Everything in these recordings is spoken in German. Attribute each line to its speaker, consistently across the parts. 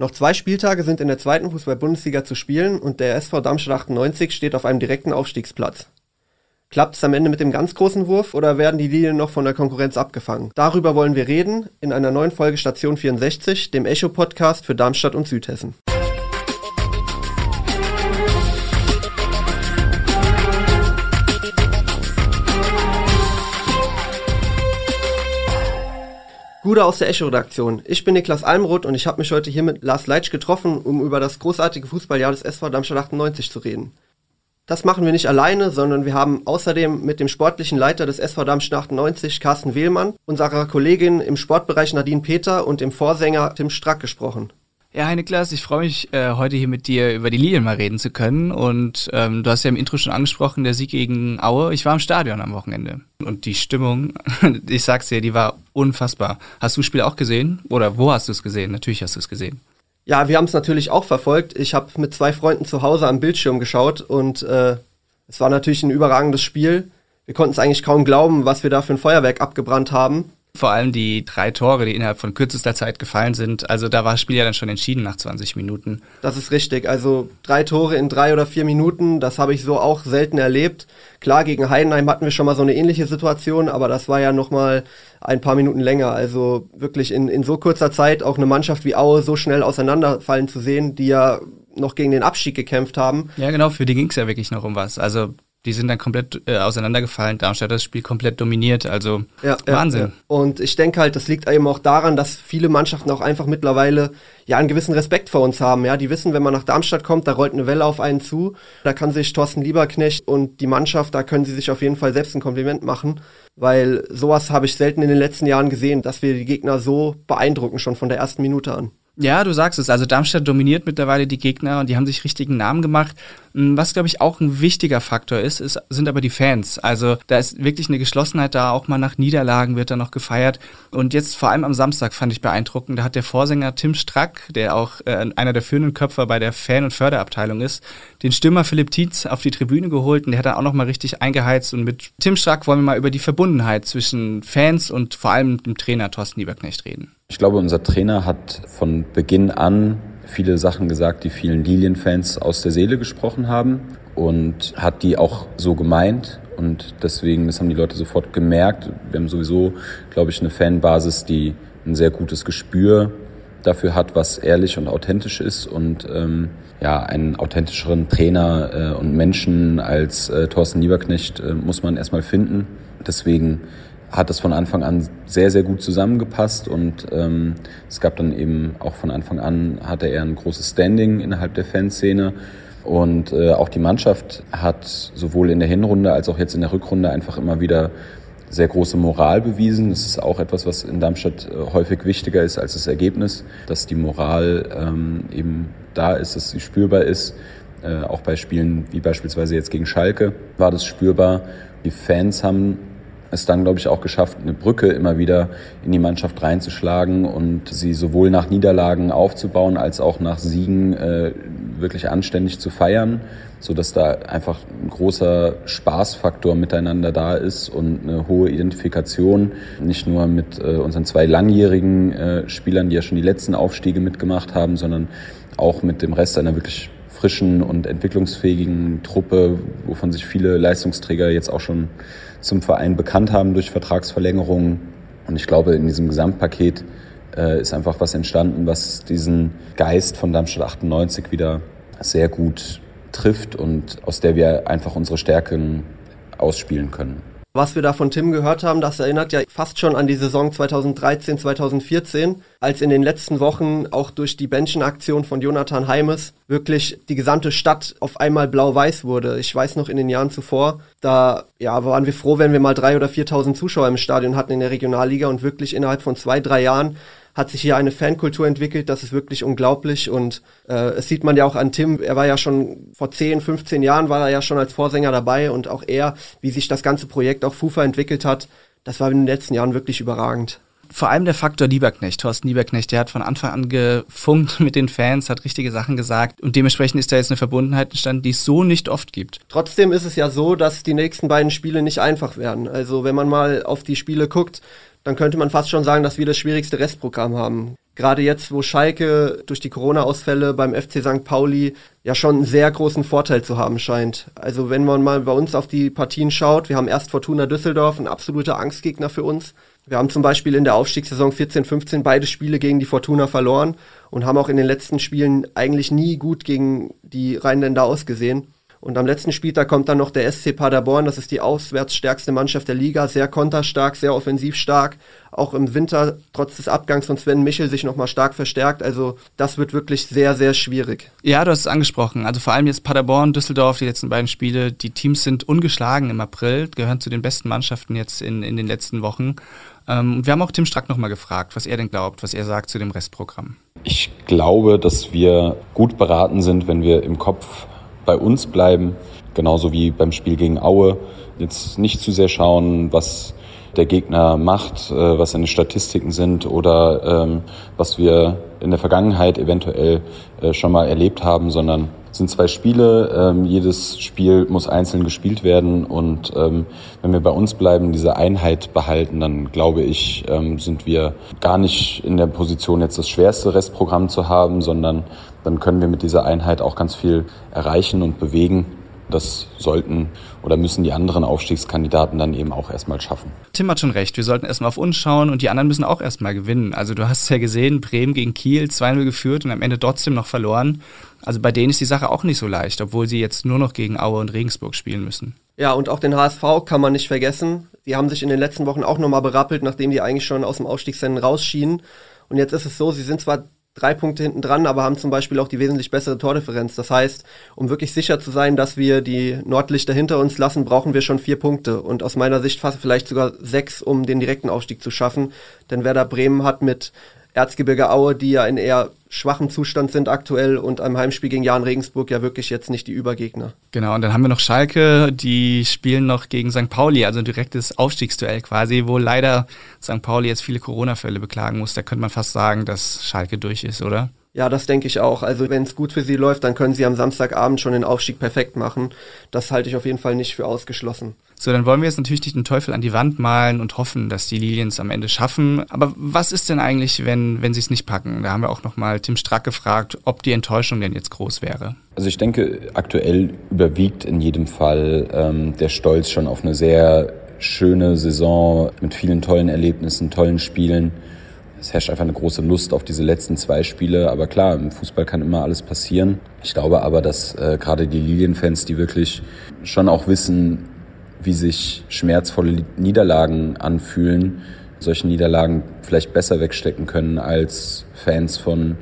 Speaker 1: Noch zwei Spieltage sind in der zweiten Fußball-Bundesliga zu spielen und der SV Darmstadt 98 steht auf einem direkten Aufstiegsplatz. Klappt es am Ende mit dem ganz großen Wurf oder werden die Linien noch von der Konkurrenz abgefangen? Darüber wollen wir reden in einer neuen Folge Station 64, dem Echo-Podcast für Darmstadt und Südhessen. Gude aus der Echo-Redaktion. Ich bin Niklas Almroth und ich habe mich heute hier mit Lars Leitsch getroffen, um über das großartige Fußballjahr des SV Darmstadt 98 zu reden. Das machen wir nicht alleine, sondern wir haben außerdem mit dem sportlichen Leiter des SV Darmstadt 98, Carsten Wehlmann, unserer Kollegin im Sportbereich Nadine Peter und dem Vorsänger Tim Strack gesprochen.
Speaker 2: Ja, hi Niklas, ich freue mich, äh, heute hier mit dir über die Lilien mal reden zu können. Und ähm, du hast ja im Intro schon angesprochen, der Sieg gegen Aue. Ich war im Stadion am Wochenende. Und die Stimmung, ich sag's dir, die war unfassbar. Hast du das Spiel auch gesehen? Oder wo hast du es gesehen? Natürlich hast du es gesehen.
Speaker 1: Ja, wir haben es natürlich auch verfolgt. Ich habe mit zwei Freunden zu Hause am Bildschirm geschaut und äh, es war natürlich ein überragendes Spiel. Wir konnten es eigentlich kaum glauben, was wir da für ein Feuerwerk abgebrannt haben.
Speaker 2: Vor allem die drei Tore, die innerhalb von kürzester Zeit gefallen sind. Also da war das Spiel ja dann schon entschieden nach 20 Minuten.
Speaker 1: Das ist richtig. Also drei Tore in drei oder vier Minuten, das habe ich so auch selten erlebt. Klar, gegen Heidenheim hatten wir schon mal so eine ähnliche Situation, aber das war ja nochmal ein paar Minuten länger. Also wirklich in, in so kurzer Zeit auch eine Mannschaft wie Aue so schnell auseinanderfallen zu sehen, die ja noch gegen den Abstieg gekämpft haben.
Speaker 2: Ja, genau, für die ging es ja wirklich noch um was. Also die sind dann komplett äh, auseinandergefallen. Darmstadt hat das Spiel komplett dominiert. Also ja, Wahnsinn. Ja.
Speaker 1: Und ich denke halt, das liegt eben auch daran, dass viele Mannschaften auch einfach mittlerweile ja einen gewissen Respekt vor uns haben. Ja, die wissen, wenn man nach Darmstadt kommt, da rollt eine Welle auf einen zu. Da kann sich Thorsten Lieberknecht und die Mannschaft, da können sie sich auf jeden Fall selbst ein Kompliment machen, weil sowas habe ich selten in den letzten Jahren gesehen, dass wir die Gegner so beeindrucken schon von der ersten Minute an.
Speaker 2: Ja, du sagst es. Also Darmstadt dominiert mittlerweile die Gegner und die haben sich richtigen Namen gemacht. Hm, was, glaube ich, auch ein wichtiger Faktor ist, ist, sind aber die Fans. Also da ist wirklich eine Geschlossenheit da. Auch mal nach Niederlagen wird da noch gefeiert. Und jetzt vor allem am Samstag fand ich beeindruckend. Da hat der Vorsänger Tim Strack, der auch äh, einer der führenden Köpfer bei der Fan- und Förderabteilung ist, den Stürmer Philipp Tietz auf die Tribüne geholt und der hat dann auch noch mal richtig eingeheizt. Und mit Tim Strack wollen wir mal über die Verbundenheit zwischen Fans und vor allem dem Trainer Thorsten Lieberknecht reden.
Speaker 3: Ich glaube, unser Trainer hat von Beginn an viele Sachen gesagt, die vielen Lilienfans aus der Seele gesprochen haben und hat die auch so gemeint. Und deswegen, das haben die Leute sofort gemerkt. Wir haben sowieso, glaube ich, eine Fanbasis, die ein sehr gutes Gespür dafür hat, was ehrlich und authentisch ist und ähm, ja, einen authentischeren Trainer äh, und Menschen als äh, Thorsten Lieberknecht äh, muss man erstmal finden. Deswegen hat es von Anfang an sehr, sehr gut zusammengepasst und ähm, es gab dann eben auch von Anfang an hatte er ein großes Standing innerhalb der Fanszene und äh, auch die Mannschaft hat sowohl in der Hinrunde als auch jetzt in der Rückrunde einfach immer wieder sehr große Moral bewiesen. Das ist auch etwas, was in Darmstadt äh, häufig wichtiger ist als das Ergebnis, dass die Moral ähm, eben da ist, dass sie spürbar ist. Äh, auch bei Spielen wie beispielsweise jetzt gegen Schalke war das spürbar. Die Fans haben es dann, glaube ich, auch geschafft, eine Brücke immer wieder in die Mannschaft reinzuschlagen und sie sowohl nach Niederlagen aufzubauen als auch nach Siegen äh, wirklich anständig zu feiern, so dass da einfach ein großer Spaßfaktor miteinander da ist und eine hohe Identifikation, nicht nur mit äh, unseren zwei langjährigen äh, Spielern, die ja schon die letzten Aufstiege mitgemacht haben, sondern auch mit dem Rest einer wirklich frischen und entwicklungsfähigen Truppe, wovon sich viele Leistungsträger jetzt auch schon zum Verein bekannt haben durch Vertragsverlängerungen. Und ich glaube, in diesem Gesamtpaket äh, ist einfach was entstanden, was diesen Geist von Darmstadt 98 wieder sehr gut trifft und aus der wir einfach unsere Stärken ausspielen können.
Speaker 1: Was wir da von Tim gehört haben, das erinnert ja fast schon an die Saison 2013, 2014, als in den letzten Wochen auch durch die Benchen-Aktion von Jonathan Heimes wirklich die gesamte Stadt auf einmal blau-weiß wurde. Ich weiß noch in den Jahren zuvor, da ja, waren wir froh, wenn wir mal drei oder 4.000 Zuschauer im Stadion hatten in der Regionalliga und wirklich innerhalb von zwei, drei Jahren hat sich hier eine Fankultur entwickelt, das ist wirklich unglaublich und äh, es sieht man ja auch an Tim, er war ja schon vor 10, 15 Jahren war er ja schon als Vorsänger dabei und auch er, wie sich das ganze Projekt auch FUFA entwickelt hat, das war in den letzten Jahren wirklich überragend
Speaker 2: vor allem der Faktor Lieberknecht, Thorsten Lieberknecht, der hat von Anfang an gefunkt mit den Fans, hat richtige Sachen gesagt und dementsprechend ist da jetzt eine Verbundenheit entstanden, die es so nicht oft gibt.
Speaker 1: Trotzdem ist es ja so, dass die nächsten beiden Spiele nicht einfach werden. Also wenn man mal auf die Spiele guckt, dann könnte man fast schon sagen, dass wir das schwierigste Restprogramm haben. gerade jetzt, wo Schalke durch die Corona-Ausfälle beim FC St. Pauli ja schon einen sehr großen Vorteil zu haben scheint. Also wenn man mal bei uns auf die Partien schaut, wir haben erst Fortuna Düsseldorf, ein absoluter Angstgegner für uns. Wir haben zum Beispiel in der Aufstiegssaison 14-15 beide Spiele gegen die Fortuna verloren und haben auch in den letzten Spielen eigentlich nie gut gegen die Rheinländer ausgesehen. Und am letzten Spieltag kommt dann noch der SC Paderborn, das ist die auswärts stärkste Mannschaft der Liga, sehr konterstark, sehr offensiv stark, auch im Winter trotz des Abgangs von Sven Michel sich nochmal stark verstärkt. Also das wird wirklich sehr, sehr schwierig.
Speaker 2: Ja, du hast es angesprochen. Also vor allem jetzt Paderborn, Düsseldorf, die letzten beiden Spiele, die Teams sind ungeschlagen im April, gehören zu den besten Mannschaften jetzt in, in den letzten Wochen. Ähm, wir haben auch Tim Strack nochmal gefragt, was er denn glaubt, was er sagt zu dem Restprogramm.
Speaker 3: Ich glaube, dass wir gut beraten sind, wenn wir im Kopf bei uns bleiben, genauso wie beim Spiel gegen Aue. Jetzt nicht zu sehr schauen, was der Gegner macht, äh, was seine Statistiken sind oder ähm, was wir in der Vergangenheit eventuell äh, schon mal erlebt haben, sondern es sind zwei Spiele, ähm, jedes Spiel muss einzeln gespielt werden und ähm, wenn wir bei uns bleiben, diese Einheit behalten, dann glaube ich, sind wir gar nicht in der Position, jetzt das schwerste Restprogramm zu haben, sondern dann können wir mit dieser Einheit auch ganz viel erreichen und bewegen. Das sollten oder müssen die anderen Aufstiegskandidaten dann eben auch erstmal schaffen.
Speaker 2: Tim hat schon recht, wir sollten erstmal auf uns schauen und die anderen müssen auch erstmal gewinnen. Also du hast ja gesehen, Bremen gegen Kiel 2-0 geführt und am Ende trotzdem noch verloren. Also bei denen ist die Sache auch nicht so leicht, obwohl sie jetzt nur noch gegen Aue und Regensburg spielen müssen.
Speaker 1: Ja, und auch den HSV kann man nicht vergessen. Die haben sich in den letzten Wochen auch nochmal berappelt, nachdem die eigentlich schon aus dem Aufstiegsrennen rausschienen. Und jetzt ist es so, sie sind zwar drei Punkte hinten dran, aber haben zum Beispiel auch die wesentlich bessere Tordifferenz. Das heißt, um wirklich sicher zu sein, dass wir die Nordlichter hinter uns lassen, brauchen wir schon vier Punkte und aus meiner Sicht fast vielleicht sogar sechs, um den direkten Aufstieg zu schaffen. Denn Werder Bremen hat mit Erzgebirge Aue, die ja in eher schwachem Zustand sind aktuell und am Heimspiel gegen Jan Regensburg ja wirklich jetzt nicht die Übergegner.
Speaker 2: Genau, und dann haben wir noch Schalke, die spielen noch gegen St. Pauli, also ein direktes Aufstiegsduell quasi, wo leider St. Pauli jetzt viele Corona-Fälle beklagen muss. Da könnte man fast sagen, dass Schalke durch ist, oder?
Speaker 1: Ja, das denke ich auch. Also wenn es gut für sie läuft, dann können sie am Samstagabend schon den Aufstieg perfekt machen. Das halte ich auf jeden Fall nicht für ausgeschlossen.
Speaker 2: So, dann wollen wir jetzt natürlich nicht den Teufel an die Wand malen und hoffen, dass die Liliens am Ende schaffen. Aber was ist denn eigentlich, wenn, wenn sie es nicht packen? Da haben wir auch nochmal Tim Strack gefragt, ob die Enttäuschung denn jetzt groß wäre.
Speaker 3: Also ich denke, aktuell überwiegt in jedem Fall ähm, der Stolz schon auf eine sehr schöne Saison mit vielen tollen Erlebnissen, tollen Spielen es herrscht einfach eine große Lust auf diese letzten zwei Spiele. Aber klar, im Fußball kann immer alles passieren. Ich glaube aber, dass äh, gerade die Lilienfans, die wirklich schon auch wissen, wie sich schmerzvolle Niederlagen anfühlen, solche Niederlagen vielleicht besser wegstecken können als Fans von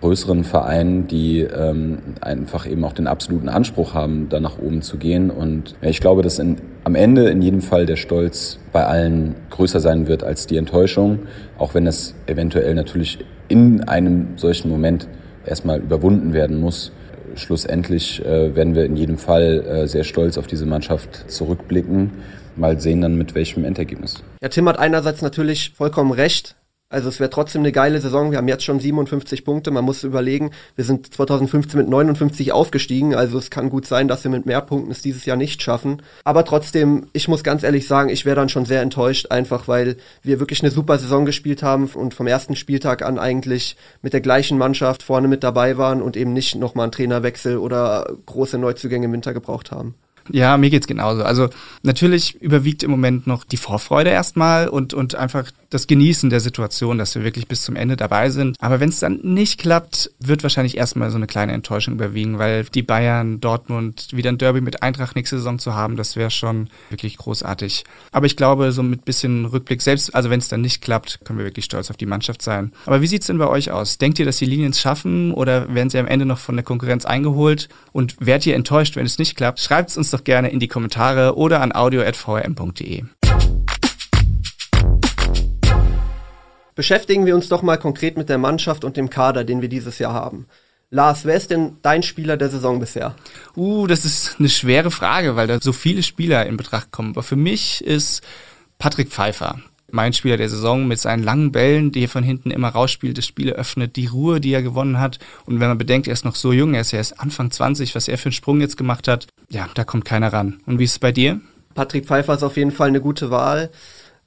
Speaker 3: größeren Vereinen, die ähm, einfach eben auch den absoluten Anspruch haben, da nach oben zu gehen. Und ich glaube, dass in, am Ende in jedem Fall der Stolz bei allen größer sein wird als die Enttäuschung, auch wenn es eventuell natürlich in einem solchen Moment erstmal überwunden werden muss. Schlussendlich äh, werden wir in jedem Fall äh, sehr stolz auf diese Mannschaft zurückblicken. Mal sehen dann mit welchem Endergebnis.
Speaker 1: Ja, Tim hat einerseits natürlich vollkommen recht. Also es wäre trotzdem eine geile Saison. Wir haben jetzt schon 57 Punkte. Man muss überlegen, wir sind 2015 mit 59 aufgestiegen. Also es kann gut sein, dass wir mit mehr Punkten es dieses Jahr nicht schaffen. Aber trotzdem, ich muss ganz ehrlich sagen, ich wäre dann schon sehr enttäuscht, einfach weil wir wirklich eine super Saison gespielt haben und vom ersten Spieltag an eigentlich mit der gleichen Mannschaft vorne mit dabei waren und eben nicht nochmal einen Trainerwechsel oder große Neuzugänge im Winter gebraucht haben.
Speaker 2: Ja, mir geht's genauso. Also natürlich überwiegt im Moment noch die Vorfreude erstmal und, und einfach das Genießen der Situation, dass wir wirklich bis zum Ende dabei sind. Aber wenn es dann nicht klappt, wird wahrscheinlich erstmal so eine kleine Enttäuschung überwiegen, weil die Bayern, Dortmund, wieder ein Derby mit Eintracht nächste Saison zu haben, das wäre schon wirklich großartig. Aber ich glaube, so mit bisschen Rückblick, selbst, also wenn es dann nicht klappt, können wir wirklich stolz auf die Mannschaft sein. Aber wie sieht's denn bei euch aus? Denkt ihr, dass die Linien es schaffen oder werden sie am Ende noch von der Konkurrenz eingeholt? Und werdet ihr enttäuscht, wenn es nicht klappt? Schreibt es uns doch gerne in die Kommentare oder an audio.vrm.de.
Speaker 1: Beschäftigen wir uns doch mal konkret mit der Mannschaft und dem Kader, den wir dieses Jahr haben. Lars, wer ist denn dein Spieler der Saison bisher?
Speaker 2: Uh, das ist eine schwere Frage, weil da so viele Spieler in Betracht kommen. Aber für mich ist Patrick Pfeiffer mein Spieler der Saison mit seinen langen Bällen, die er von hinten immer rausspielt, das Spiel eröffnet, die Ruhe, die er gewonnen hat. Und wenn man bedenkt, er ist noch so jung, er ist erst Anfang 20, was er für einen Sprung jetzt gemacht hat, ja, da kommt keiner ran. Und wie ist es bei dir?
Speaker 1: Patrick Pfeiffer ist auf jeden Fall eine gute Wahl.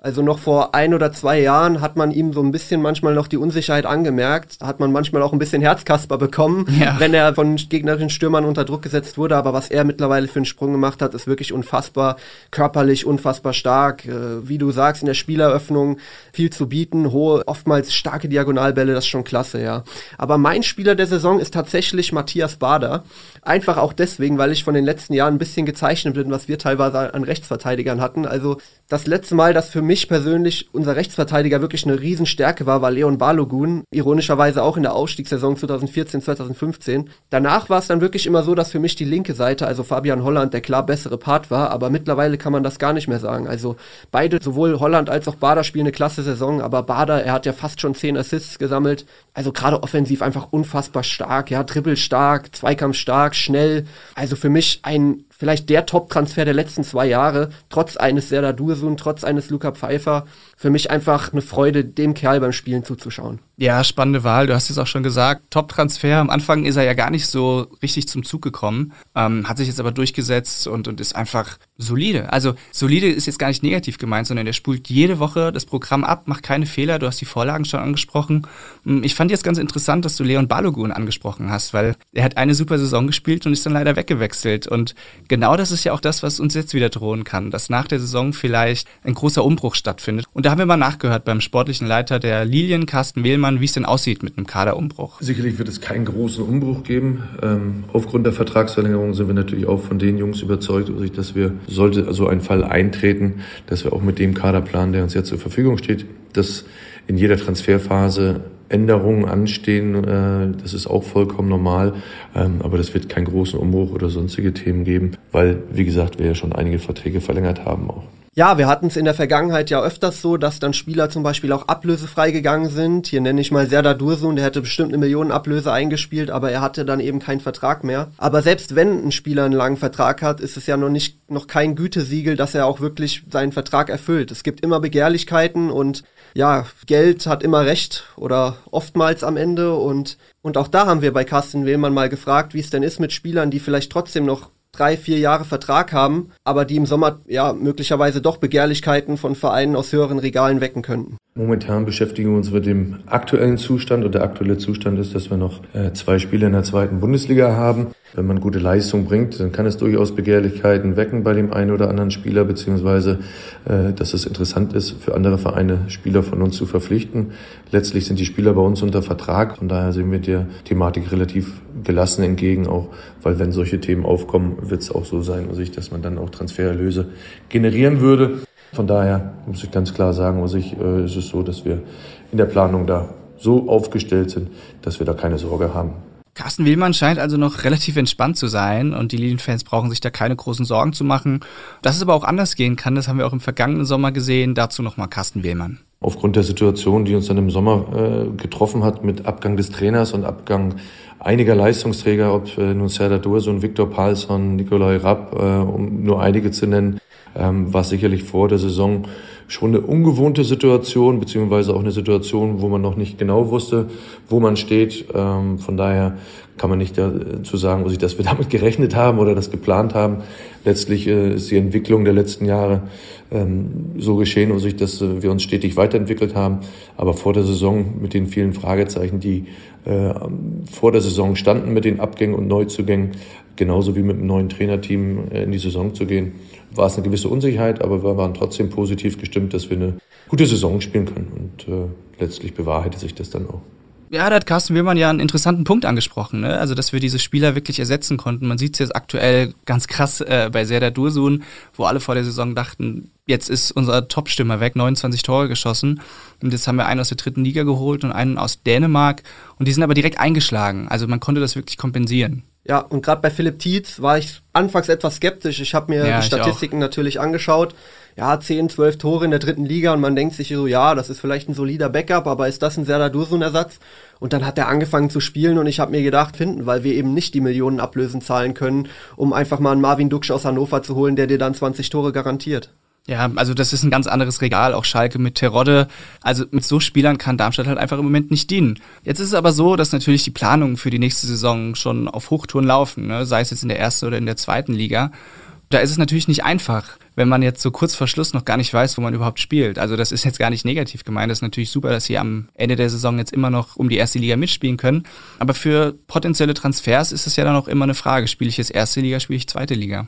Speaker 1: Also noch vor ein oder zwei Jahren hat man ihm so ein bisschen manchmal noch die Unsicherheit angemerkt, hat man manchmal auch ein bisschen Herzkasper bekommen, ja. wenn er von gegnerischen Stürmern unter Druck gesetzt wurde. Aber was er mittlerweile für einen Sprung gemacht hat, ist wirklich unfassbar körperlich, unfassbar stark. Äh, wie du sagst, in der Spieleröffnung viel zu bieten, hohe, oftmals starke Diagonalbälle, das ist schon klasse, ja. Aber mein Spieler der Saison ist tatsächlich Matthias Bader. Einfach auch deswegen, weil ich von den letzten Jahren ein bisschen gezeichnet bin, was wir teilweise an Rechtsverteidigern hatten. Also das letzte Mal, dass für mich persönlich unser Rechtsverteidiger wirklich eine Riesenstärke war, war Leon Balogun. Ironischerweise auch in der Ausstiegssaison 2014, 2015. Danach war es dann wirklich immer so, dass für mich die linke Seite, also Fabian Holland, der klar bessere Part war. Aber mittlerweile kann man das gar nicht mehr sagen. Also beide, sowohl Holland als auch Bader spielen eine klasse Saison. Aber Bader, er hat ja fast schon zehn Assists gesammelt. Also gerade offensiv einfach unfassbar stark. Ja, dribbelstark, zweikampfstark, schnell. Also für mich ein vielleicht der Top-Transfer der letzten zwei Jahre, trotz eines Serdar Dursun, trotz eines Luca Pfeiffer. Für mich einfach eine Freude, dem Kerl beim Spielen zuzuschauen.
Speaker 2: Ja, spannende Wahl. Du hast es auch schon gesagt. Top-Transfer. Am Anfang ist er ja gar nicht so richtig zum Zug gekommen, ähm, hat sich jetzt aber durchgesetzt und, und ist einfach solide. Also solide ist jetzt gar nicht negativ gemeint, sondern der spult jede Woche das Programm ab, macht keine Fehler. Du hast die Vorlagen schon angesprochen. Hm, ich fand jetzt ganz interessant, dass du Leon Balogun angesprochen hast, weil er hat eine super Saison gespielt und ist dann leider weggewechselt. Und genau das ist ja auch das, was uns jetzt wieder drohen kann, dass nach der Saison vielleicht ein großer Umbruch stattfindet. Und da haben wir mal nachgehört beim sportlichen Leiter der Lilien, Carsten Wehlmann, wie es denn aussieht mit einem Kaderumbruch.
Speaker 4: Sicherlich wird es keinen großen Umbruch geben. Ähm, aufgrund der Vertragsverlängerung sind wir natürlich auch von den Jungs überzeugt, dass wir, sollte so ein Fall eintreten, dass wir auch mit dem Kaderplan, der uns jetzt zur Verfügung steht, dass in jeder Transferphase Änderungen anstehen. Äh, das ist auch vollkommen normal. Ähm, aber das wird keinen großen Umbruch oder sonstige Themen geben, weil, wie gesagt, wir ja schon einige Verträge verlängert haben auch.
Speaker 1: Ja, wir hatten es in der Vergangenheit ja öfters so, dass dann Spieler zum Beispiel auch ablösefrei gegangen sind. Hier nenne ich mal Serdar Dursun, der hätte bestimmt eine Millionenablöse eingespielt, aber er hatte dann eben keinen Vertrag mehr. Aber selbst wenn ein Spieler einen langen Vertrag hat, ist es ja noch nicht, noch kein Gütesiegel, dass er auch wirklich seinen Vertrag erfüllt. Es gibt immer Begehrlichkeiten und ja, Geld hat immer recht oder oftmals am Ende und, und auch da haben wir bei Carsten Wehlmann mal gefragt, wie es denn ist mit Spielern, die vielleicht trotzdem noch drei, vier Jahre Vertrag haben, aber die im Sommer ja möglicherweise doch Begehrlichkeiten von Vereinen aus höheren Regalen wecken könnten.
Speaker 4: Momentan beschäftigen wir uns mit dem aktuellen Zustand und der aktuelle Zustand ist, dass wir noch äh, zwei Spiele in der zweiten Bundesliga haben. Wenn man gute Leistung bringt, dann kann es durchaus Begehrlichkeiten wecken bei dem einen oder anderen Spieler, beziehungsweise äh, dass es interessant ist, für andere Vereine Spieler von uns zu verpflichten. Letztlich sind die Spieler bei uns unter Vertrag, von daher sehen wir der Thematik relativ gelassen entgegen, auch weil wenn solche Themen aufkommen, wird es auch so sein, dass man dann auch Transfererlöse generieren würde. Von daher muss ich ganz klar sagen, also ich, äh, ist es so, dass wir in der Planung da so aufgestellt sind, dass wir da keine Sorge haben.
Speaker 2: Carsten Willmann scheint also noch relativ entspannt zu sein und die Lilienfans brauchen sich da keine großen Sorgen zu machen. Dass es aber auch anders gehen kann, das haben wir auch im vergangenen Sommer gesehen. Dazu nochmal Carsten Willmann.
Speaker 4: Aufgrund der Situation, die uns dann im Sommer äh, getroffen hat mit Abgang des Trainers und Abgang einiger Leistungsträger, ob äh, nun Serdar Dursun, Viktor Palsson, Nikolai Rapp, äh, um nur einige zu nennen, ähm, war sicherlich vor der Saison schon eine ungewohnte Situation, beziehungsweise auch eine Situation, wo man noch nicht genau wusste, wo man steht. Ähm, von daher kann man nicht dazu sagen, dass wir damit gerechnet haben oder das geplant haben. Letztlich äh, ist die Entwicklung der letzten Jahre ähm, so geschehen, dass äh, wir uns stetig weiterentwickelt haben. Aber vor der Saison mit den vielen Fragezeichen, die äh, vor der Saison standen mit den Abgängen und Neuzugängen, genauso wie mit dem neuen Trainerteam in die Saison zu gehen, war es eine gewisse Unsicherheit, aber wir waren trotzdem positiv gestimmt, dass wir eine gute Saison spielen können. Und äh, letztlich bewahrheitet sich das dann auch.
Speaker 2: Ja, da hat Carsten Willmann ja einen interessanten Punkt angesprochen, ne? Also, dass wir diese Spieler wirklich ersetzen konnten. Man sieht es jetzt aktuell ganz krass äh, bei Serdar Dursun, wo alle vor der Saison dachten, jetzt ist unser Top-Stürmer weg, 29 Tore geschossen. Und jetzt haben wir einen aus der dritten Liga geholt und einen aus Dänemark. Und die sind aber direkt eingeschlagen. Also man konnte das wirklich kompensieren.
Speaker 1: Ja, und gerade bei Philipp Tietz war ich anfangs etwas skeptisch. Ich habe mir ja, die Statistiken natürlich angeschaut. Ja, 10, 12 Tore in der dritten Liga und man denkt sich so, ja, das ist vielleicht ein solider Backup, aber ist das ein Serdar Dursun-Ersatz? Und dann hat er angefangen zu spielen und ich habe mir gedacht, finden, weil wir eben nicht die Millionen Ablösen zahlen können, um einfach mal einen Marvin Duksch aus Hannover zu holen, der dir dann 20 Tore garantiert.
Speaker 2: Ja, also das ist ein ganz anderes Regal, auch Schalke mit Terodde. Also mit so Spielern kann Darmstadt halt einfach im Moment nicht dienen. Jetzt ist es aber so, dass natürlich die Planungen für die nächste Saison schon auf Hochtouren laufen, ne? sei es jetzt in der ersten oder in der zweiten Liga. Da ist es natürlich nicht einfach, wenn man jetzt so kurz vor Schluss noch gar nicht weiß, wo man überhaupt spielt. Also das ist jetzt gar nicht negativ gemeint. Das ist natürlich super, dass sie am Ende der Saison jetzt immer noch um die erste Liga mitspielen können. Aber für potenzielle Transfers ist es ja dann auch immer eine Frage. Spiele ich jetzt erste Liga, spiele ich zweite Liga?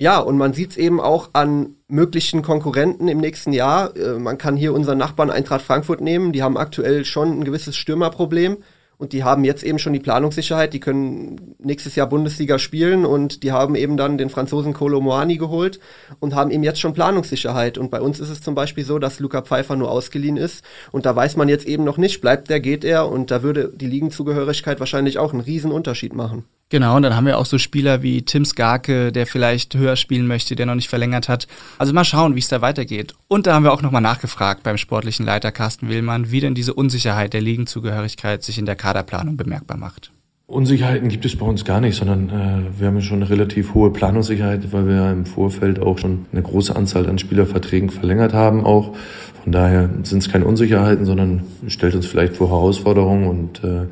Speaker 1: Ja, und man sieht es eben auch an möglichen Konkurrenten im nächsten Jahr. Äh, man kann hier unseren Nachbarn Eintracht Frankfurt nehmen. Die haben aktuell schon ein gewisses Stürmerproblem. Und die haben jetzt eben schon die Planungssicherheit, die können nächstes Jahr Bundesliga spielen und die haben eben dann den Franzosen Kolo Moani geholt und haben eben jetzt schon Planungssicherheit. Und bei uns ist es zum Beispiel so, dass Luca Pfeiffer nur ausgeliehen ist und da weiß man jetzt eben noch nicht, bleibt der, geht er und da würde die Ligenzugehörigkeit wahrscheinlich auch einen riesen Unterschied machen.
Speaker 2: Genau, und dann haben wir auch so Spieler wie Tim Skarke, der vielleicht höher spielen möchte, der noch nicht verlängert hat. Also mal schauen, wie es da weitergeht. Und da haben wir auch nochmal nachgefragt beim sportlichen Leiter Carsten Willmann, wie denn diese Unsicherheit der Ligenzugehörigkeit sich in der Kaderplanung bemerkbar macht.
Speaker 4: Unsicherheiten gibt es bei uns gar nicht, sondern äh, wir haben schon eine relativ hohe Planungssicherheit, weil wir im Vorfeld auch schon eine große Anzahl an Spielerverträgen verlängert haben auch. Von daher sind es keine Unsicherheiten, sondern stellt uns vielleicht vor Herausforderungen und äh,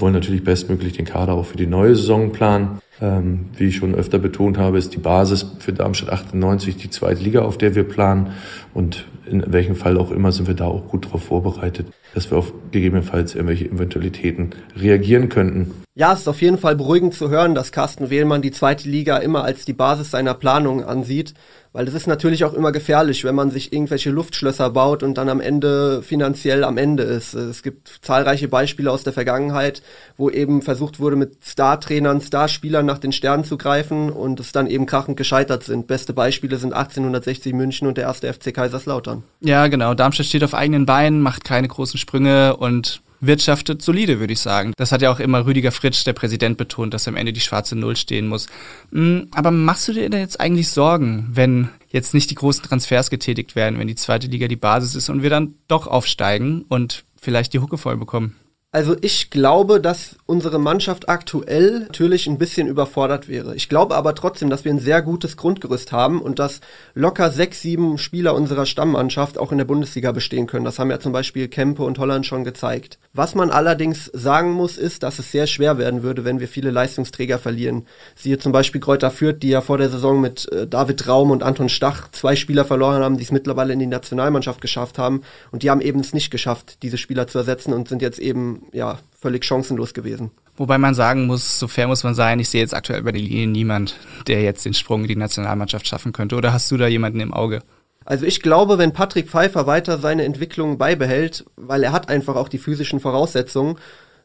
Speaker 4: wollen natürlich bestmöglich den Kader auch für die neue Saison planen. Ähm, wie ich schon öfter betont habe, ist die Basis für Darmstadt 98 die zweite Liga, auf der wir planen. Und in welchem Fall auch immer sind wir da auch gut darauf vorbereitet, dass wir auf gegebenenfalls irgendwelche Eventualitäten reagieren könnten.
Speaker 1: Ja, es ist auf jeden Fall beruhigend zu hören, dass Carsten Wehlmann die zweite Liga immer als die Basis seiner Planung ansieht. Weil es ist natürlich auch immer gefährlich, wenn man sich irgendwelche Luftschlösser baut und dann am Ende finanziell am Ende ist. Es gibt zahlreiche Beispiele aus der Vergangenheit, wo eben versucht wurde, mit Star-Trainern, Starspielern nach den Sternen zu greifen und es dann eben krachend gescheitert sind. Beste Beispiele sind 1860 München und der erste FC Kaiserslautern.
Speaker 2: Ja, genau. Darmstadt steht auf eigenen Beinen, macht keine großen Sprünge und wirtschaftet solide, würde ich sagen. Das hat ja auch immer Rüdiger Fritsch, der Präsident, betont, dass am Ende die schwarze Null stehen muss. Hm, aber machst du dir da jetzt eigentlich Sorgen, wenn jetzt nicht die großen Transfers getätigt werden, wenn die zweite Liga die Basis ist und wir dann doch aufsteigen und vielleicht die Hucke voll bekommen?
Speaker 1: Also ich glaube, dass unsere Mannschaft aktuell natürlich ein bisschen überfordert wäre. Ich glaube aber trotzdem, dass wir ein sehr gutes Grundgerüst haben und dass locker sechs, sieben Spieler unserer Stammmannschaft auch in der Bundesliga bestehen können. Das haben ja zum Beispiel Kempe und Holland schon gezeigt. Was man allerdings sagen muss, ist, dass es sehr schwer werden würde, wenn wir viele Leistungsträger verlieren. Siehe zum Beispiel Kräuter Fürth, die ja vor der Saison mit äh, David Raum und Anton Stach zwei Spieler verloren haben, die es mittlerweile in die Nationalmannschaft geschafft haben. Und die haben eben es nicht geschafft, diese Spieler zu ersetzen und sind jetzt eben ja völlig chancenlos gewesen.
Speaker 2: Wobei man sagen muss, so fair muss man sein, ich sehe jetzt aktuell bei der Linie niemand, der jetzt den Sprung in die Nationalmannschaft schaffen könnte. Oder hast du da jemanden im Auge?
Speaker 1: Also ich glaube, wenn Patrick Pfeiffer weiter seine Entwicklung beibehält, weil er hat einfach auch die physischen Voraussetzungen,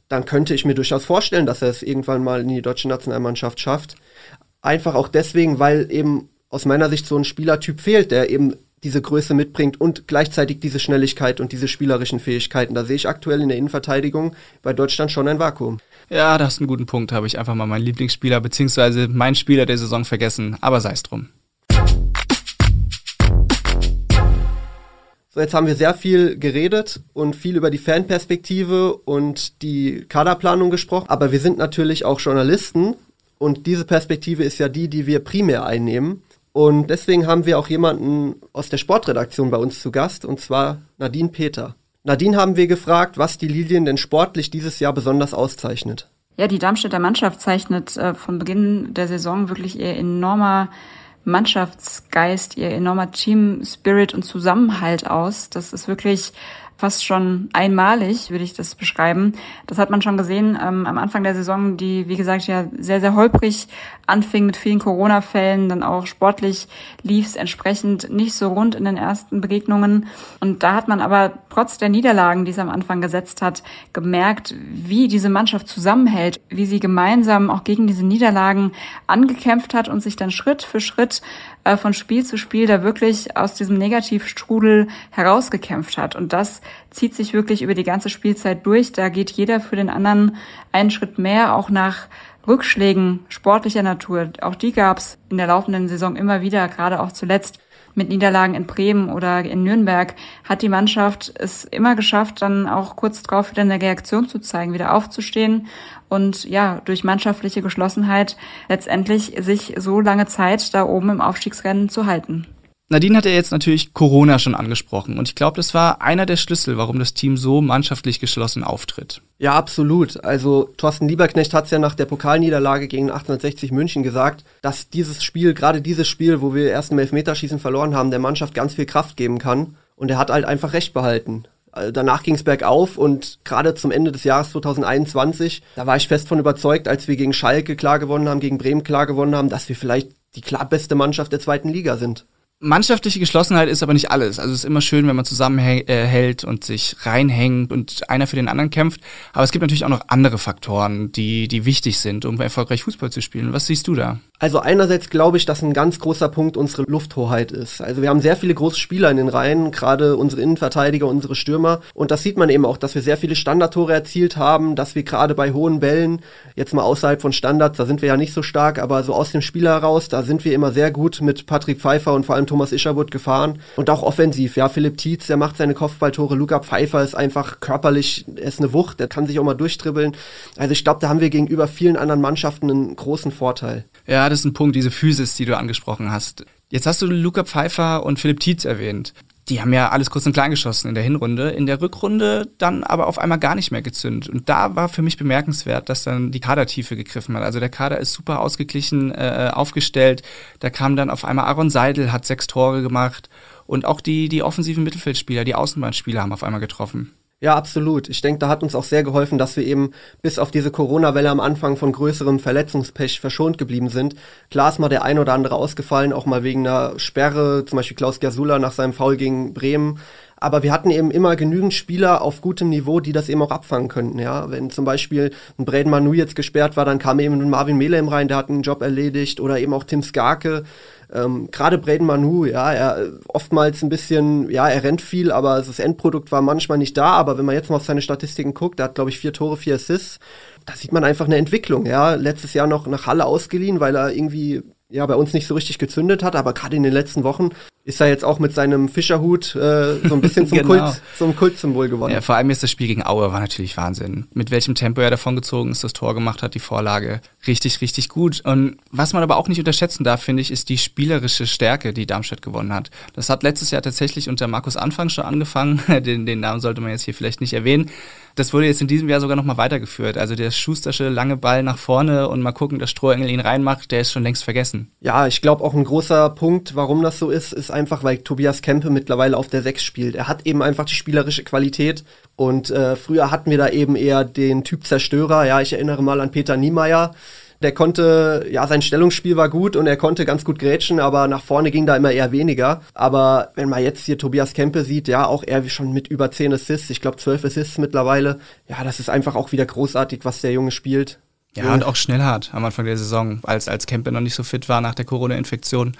Speaker 1: dann könnte ich mir durchaus vorstellen, dass er es irgendwann mal in die deutsche Nationalmannschaft schafft. Einfach auch deswegen, weil eben aus meiner Sicht so ein Spielertyp fehlt, der eben diese Größe mitbringt und gleichzeitig diese Schnelligkeit und diese spielerischen Fähigkeiten. Da sehe ich aktuell in der Innenverteidigung bei Deutschland schon ein Vakuum.
Speaker 2: Ja, da hast du einen guten Punkt. Habe ich einfach mal meinen Lieblingsspieler beziehungsweise meinen Spieler der Saison vergessen. Aber sei es drum.
Speaker 1: So, jetzt haben wir sehr viel geredet und viel über die Fanperspektive und die Kaderplanung gesprochen. Aber wir sind natürlich auch Journalisten und diese Perspektive ist ja die, die wir primär einnehmen. Und deswegen haben wir auch jemanden aus der Sportredaktion bei uns zu Gast, und zwar Nadine Peter. Nadine haben wir gefragt, was die Lilien denn sportlich dieses Jahr besonders auszeichnet.
Speaker 5: Ja, die Darmstädter Mannschaft zeichnet äh, von Beginn der Saison wirklich ihr enormer Mannschaftsgeist, ihr enormer Team Spirit und Zusammenhalt aus. Das ist wirklich fast schon einmalig, würde ich das beschreiben. Das hat man schon gesehen ähm, am Anfang der Saison, die, wie gesagt, ja sehr, sehr holprig anfing mit vielen Corona-Fällen, dann auch sportlich lief es entsprechend nicht so rund in den ersten Begegnungen. Und da hat man aber trotz der Niederlagen, die es am Anfang gesetzt hat, gemerkt, wie diese Mannschaft zusammenhält, wie sie gemeinsam auch gegen diese Niederlagen angekämpft hat und sich dann Schritt für Schritt äh, von Spiel zu Spiel da wirklich aus diesem Negativstrudel herausgekämpft hat. Und das zieht sich wirklich über die ganze Spielzeit durch. Da geht jeder für den anderen einen Schritt mehr, auch nach Rückschlägen sportlicher Natur. Auch die gab es in der laufenden Saison immer wieder, gerade auch zuletzt mit Niederlagen in Bremen oder in Nürnberg hat die Mannschaft es immer geschafft, dann auch kurz drauf wieder eine Reaktion zu zeigen, wieder aufzustehen und ja, durch mannschaftliche Geschlossenheit letztendlich sich so lange Zeit da oben im Aufstiegsrennen zu halten.
Speaker 2: Nadine hat ja jetzt natürlich Corona schon angesprochen und ich glaube, das war einer der Schlüssel, warum das Team so mannschaftlich geschlossen auftritt.
Speaker 1: Ja, absolut. Also Thorsten Lieberknecht hat es ja nach der Pokalniederlage gegen 1860 München gesagt, dass dieses Spiel, gerade dieses Spiel, wo wir erst im Elfmeterschießen verloren haben, der Mannschaft ganz viel Kraft geben kann. Und er hat halt einfach recht behalten. Also danach ging es bergauf und gerade zum Ende des Jahres 2021, da war ich fest von überzeugt, als wir gegen Schalke klar gewonnen haben, gegen Bremen klar gewonnen haben, dass wir vielleicht die klar beste Mannschaft der zweiten Liga sind.
Speaker 2: Mannschaftliche Geschlossenheit ist aber nicht alles. Also es ist immer schön, wenn man zusammenhält und sich reinhängt und einer für den anderen kämpft. Aber es gibt natürlich auch noch andere Faktoren, die, die wichtig sind, um erfolgreich Fußball zu spielen. Was siehst du da?
Speaker 1: Also einerseits glaube ich, dass ein ganz großer Punkt unsere Lufthoheit ist. Also wir haben sehr viele große Spieler in den Reihen, gerade unsere Innenverteidiger, unsere Stürmer. Und das sieht man eben auch, dass wir sehr viele Standardtore erzielt haben, dass wir gerade bei hohen Bällen, jetzt mal außerhalb von Standards, da sind wir ja nicht so stark, aber so aus dem Spiel heraus, da sind wir immer sehr gut mit Patrick Pfeiffer und vor allem Thomas Ischerwood gefahren. Und auch offensiv, ja, Philipp Tietz, der macht seine Kopfballtore, Luca Pfeiffer ist einfach körperlich, er ist eine Wucht, der kann sich auch mal durchdribbeln. Also ich glaube, da haben wir gegenüber vielen anderen Mannschaften einen großen Vorteil.
Speaker 2: Ja, das ist ein Punkt, diese Physis, die du angesprochen hast. Jetzt hast du Luca Pfeiffer und Philipp Tietz erwähnt. Die haben ja alles kurz und klein geschossen in der Hinrunde, in der Rückrunde dann aber auf einmal gar nicht mehr gezündet. Und da war für mich bemerkenswert, dass dann die Kadertiefe gegriffen hat. Also der Kader ist super ausgeglichen äh, aufgestellt. Da kam dann auf einmal Aaron Seidel, hat sechs Tore gemacht. Und auch die, die offensiven Mittelfeldspieler, die Außenbahnspieler haben auf einmal getroffen.
Speaker 1: Ja, absolut. Ich denke, da hat uns auch sehr geholfen, dass wir eben bis auf diese Corona-Welle am Anfang von größerem Verletzungspech verschont geblieben sind. Klar ist mal der ein oder andere ausgefallen, auch mal wegen einer Sperre, zum Beispiel Klaus Gersula nach seinem Foul gegen Bremen. Aber wir hatten eben immer genügend Spieler auf gutem Niveau, die das eben auch abfangen könnten. Ja, wenn zum Beispiel ein Braden Manu jetzt gesperrt war, dann kam eben Marvin Melem rein, der hat einen Job erledigt, oder eben auch Tim Skarke ähm, Gerade Braden Manu, ja, er oftmals ein bisschen, ja, er rennt viel, aber das Endprodukt war manchmal nicht da. Aber wenn man jetzt mal auf seine Statistiken guckt, der hat, glaube ich, vier Tore, vier Assists. Da sieht man einfach eine Entwicklung, ja. Letztes Jahr noch nach Halle ausgeliehen, weil er irgendwie ja bei uns nicht so richtig gezündet hat, aber gerade in den letzten Wochen ist er jetzt auch mit seinem Fischerhut äh, so ein bisschen zum, genau. Kult, zum Kultsymbol geworden.
Speaker 2: Ja, vor allem ist das Spiel gegen Aue war natürlich Wahnsinn. Mit welchem Tempo er davon gezogen ist, das Tor gemacht hat, die Vorlage. Richtig, richtig gut. Und was man aber auch nicht unterschätzen darf, finde ich, ist die spielerische Stärke, die Darmstadt gewonnen hat. Das hat letztes Jahr tatsächlich unter Markus Anfang schon angefangen. den, den Namen sollte man jetzt hier vielleicht nicht erwähnen das wurde jetzt in diesem Jahr sogar nochmal weitergeführt. Also der Schustersche lange Ball nach vorne und mal gucken, dass Strohengel ihn reinmacht, der ist schon längst vergessen.
Speaker 1: Ja, ich glaube auch ein großer Punkt, warum das so ist, ist einfach, weil Tobias Kempe mittlerweile auf der 6 spielt. Er hat eben einfach die spielerische Qualität und äh, früher hatten wir da eben eher den Typ Zerstörer. Ja, ich erinnere mal an Peter Niemeyer der konnte, ja, sein Stellungsspiel war gut und er konnte ganz gut grätschen, aber nach vorne ging da immer eher weniger. Aber wenn man jetzt hier Tobias Kempe sieht, ja, auch er schon mit über 10 Assists, ich glaube 12 Assists mittlerweile, ja, das ist einfach auch wieder großartig, was der Junge spielt.
Speaker 2: Ja, und auch schnell hart am Anfang der Saison, als, als Kempe noch nicht so fit war nach der Corona-Infektion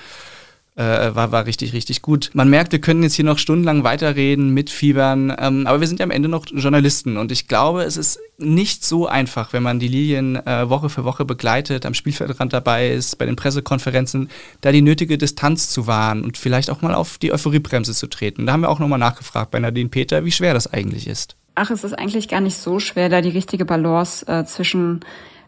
Speaker 2: äh, war, war richtig, richtig gut. Man merkt, wir können jetzt hier noch stundenlang weiterreden, mitfiebern, ähm, aber wir sind ja am Ende noch Journalisten und ich glaube, es ist nicht so einfach, wenn man die Lilien äh, Woche für Woche begleitet, am Spielfeldrand dabei ist, bei den Pressekonferenzen, da die nötige Distanz zu wahren und vielleicht auch mal auf die Euphoriebremse zu treten. Da haben wir auch nochmal nachgefragt bei Nadine Peter, wie schwer das eigentlich ist.
Speaker 5: Ach, es ist eigentlich gar nicht so schwer, da die richtige Balance äh, zwischen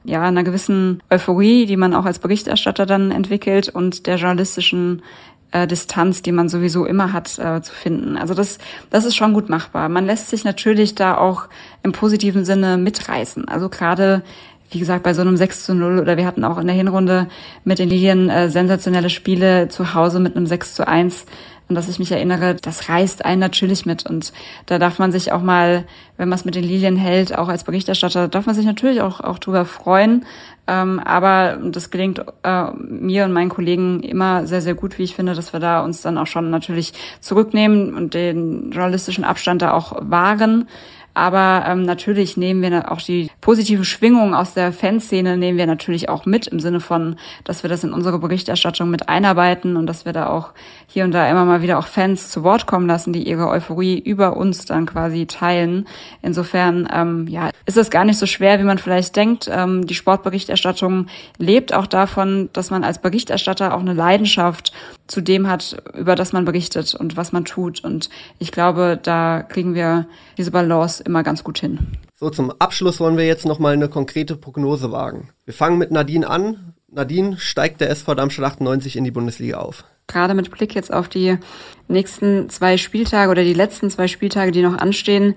Speaker 5: ja, einer gewissen Euphorie, die man auch als Berichterstatter dann entwickelt und der journalistischen äh, Distanz, die man sowieso immer hat, äh, zu finden. Also das, das ist schon gut machbar. Man lässt sich natürlich da auch im positiven Sinne mitreißen. Also gerade wie gesagt, bei so einem 6 zu 0 oder wir hatten auch in der Hinrunde mit den Lilien äh, sensationelle Spiele zu Hause mit einem 6 zu 1 und dass ich mich erinnere, das reißt einen natürlich mit. Und da darf man sich auch mal, wenn man es mit den Lilien hält, auch als Berichterstatter, darf man sich natürlich auch, auch drüber freuen. Ähm, aber das gelingt äh, mir und meinen Kollegen immer sehr, sehr gut, wie ich finde, dass wir da uns dann auch schon natürlich zurücknehmen und den journalistischen Abstand da auch wahren. Aber ähm, natürlich nehmen wir auch die positive Schwingung aus der Fanszene nehmen wir natürlich auch mit im Sinne von, dass wir das in unsere Berichterstattung mit einarbeiten und dass wir da auch hier und da immer mal wieder auch Fans zu Wort kommen lassen, die ihre Euphorie über uns dann quasi teilen. Insofern ähm, ja, ist es gar nicht so schwer, wie man vielleicht denkt. Ähm, die Sportberichterstattung lebt auch davon, dass man als Berichterstatter auch eine Leidenschaft zu dem hat, über das man berichtet und was man tut. Und ich glaube, da kriegen wir diese Balance immer ganz gut hin.
Speaker 1: So, zum Abschluss wollen wir jetzt nochmal eine konkrete Prognose wagen. Wir fangen mit Nadine an. Nadine, steigt der SV Darmstadt 98 in die Bundesliga auf?
Speaker 5: gerade mit Blick jetzt auf die nächsten zwei Spieltage oder die letzten zwei Spieltage, die noch anstehen,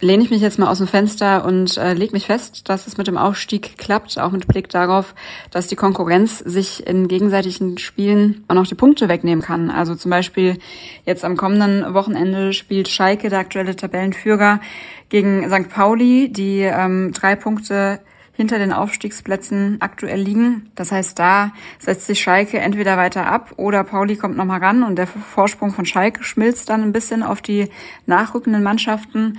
Speaker 5: lehne ich mich jetzt mal aus dem Fenster und äh, lege mich fest, dass es mit dem Aufstieg klappt, auch mit Blick darauf, dass die Konkurrenz sich in gegenseitigen Spielen auch noch die Punkte wegnehmen kann. Also zum Beispiel jetzt am kommenden Wochenende spielt Schalke, der aktuelle Tabellenführer, gegen St. Pauli, die ähm, drei Punkte hinter den Aufstiegsplätzen aktuell liegen. Das heißt, da setzt sich Schalke entweder weiter ab oder Pauli kommt nochmal ran und der Vorsprung von Schalke schmilzt dann ein bisschen auf die nachrückenden Mannschaften.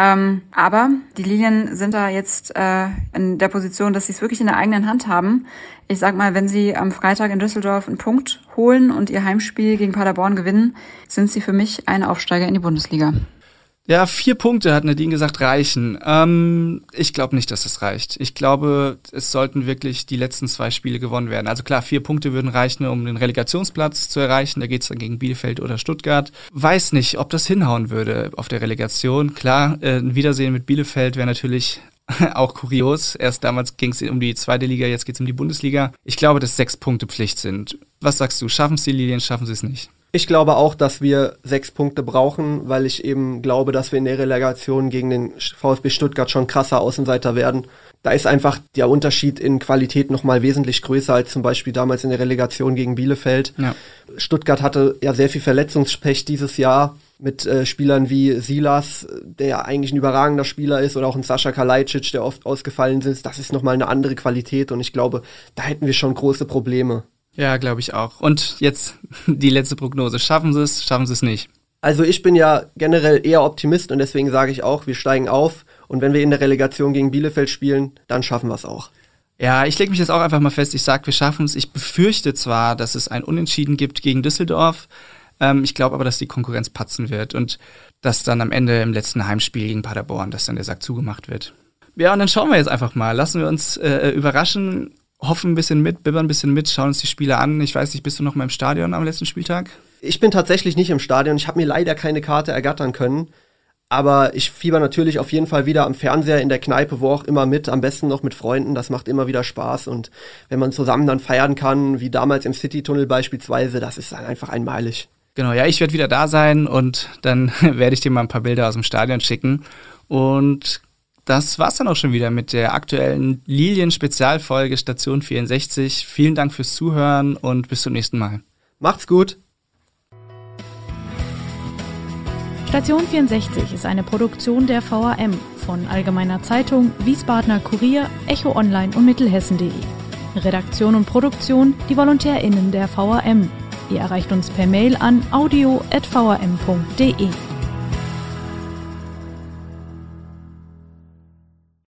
Speaker 5: Ähm, aber die Lilien sind da jetzt äh, in der Position, dass sie es wirklich in der eigenen Hand haben. Ich sag mal, wenn sie am Freitag in Düsseldorf einen Punkt holen und ihr Heimspiel gegen Paderborn gewinnen, sind sie für mich ein Aufsteiger in die Bundesliga.
Speaker 2: Ja, vier Punkte hat Nadine gesagt reichen. Ähm, ich glaube nicht, dass das reicht. Ich glaube, es sollten wirklich die letzten zwei Spiele gewonnen werden. Also klar, vier Punkte würden reichen, um den Relegationsplatz zu erreichen. Da geht's dann gegen Bielefeld oder Stuttgart. Weiß nicht, ob das hinhauen würde auf der Relegation. Klar, äh, ein Wiedersehen mit Bielefeld wäre natürlich auch kurios. Erst damals ging es um die zweite Liga, jetzt geht's um die Bundesliga. Ich glaube, dass sechs Punkte Pflicht sind. Was sagst du? Schaffen es die Lilien, schaffen sie es nicht?
Speaker 1: Ich glaube auch, dass wir sechs Punkte brauchen, weil ich eben glaube, dass wir in der Relegation gegen den VfB Stuttgart schon krasser Außenseiter werden. Da ist einfach der Unterschied in Qualität nochmal wesentlich größer als zum Beispiel damals in der Relegation gegen Bielefeld. Ja. Stuttgart hatte ja sehr viel Verletzungspech dieses Jahr mit äh, Spielern wie Silas, der ja eigentlich ein überragender Spieler ist, oder auch ein Sascha Kalajdzic, der oft ausgefallen ist. Das ist nochmal eine andere Qualität und ich glaube, da hätten wir schon große Probleme.
Speaker 2: Ja, glaube ich auch. Und jetzt die letzte Prognose. Schaffen sie es, schaffen sie es nicht?
Speaker 1: Also ich bin ja generell eher Optimist und deswegen sage ich auch, wir steigen auf und wenn wir in der Relegation gegen Bielefeld spielen, dann schaffen wir es auch.
Speaker 2: Ja, ich lege mich jetzt auch einfach mal fest. Ich sage, wir schaffen es. Ich befürchte zwar, dass es ein Unentschieden gibt gegen Düsseldorf. Ähm, ich glaube aber, dass die Konkurrenz patzen wird und dass dann am Ende im letzten Heimspiel gegen Paderborn, dass dann der Sack zugemacht wird. Ja, und dann schauen wir jetzt einfach mal. Lassen wir uns äh, überraschen hoffen ein bisschen mit, bibbern ein bisschen mit, schauen uns die Spiele an. Ich weiß nicht, bist du noch mal im Stadion am letzten Spieltag?
Speaker 1: Ich bin tatsächlich nicht im Stadion. Ich habe mir leider keine Karte ergattern können. Aber ich fieber natürlich auf jeden Fall wieder am Fernseher, in der Kneipe, wo auch immer mit, am besten noch mit Freunden. Das macht immer wieder Spaß. Und wenn man zusammen dann feiern kann, wie damals im City-Tunnel beispielsweise, das ist dann einfach einmalig.
Speaker 2: Genau, ja, ich werde wieder da sein und dann werde ich dir mal ein paar Bilder aus dem Stadion schicken. Und das war's dann auch schon wieder mit der aktuellen Lilien-Spezialfolge Station 64. Vielen Dank fürs Zuhören und bis zum nächsten Mal.
Speaker 1: Macht's gut!
Speaker 6: Station 64 ist eine Produktion der VAM von Allgemeiner Zeitung, Wiesbadener Kurier, Echo Online und Mittelhessen.de. Redaktion und Produktion die VolontärInnen der VAM. Ihr erreicht uns per Mail an audio.vam.de.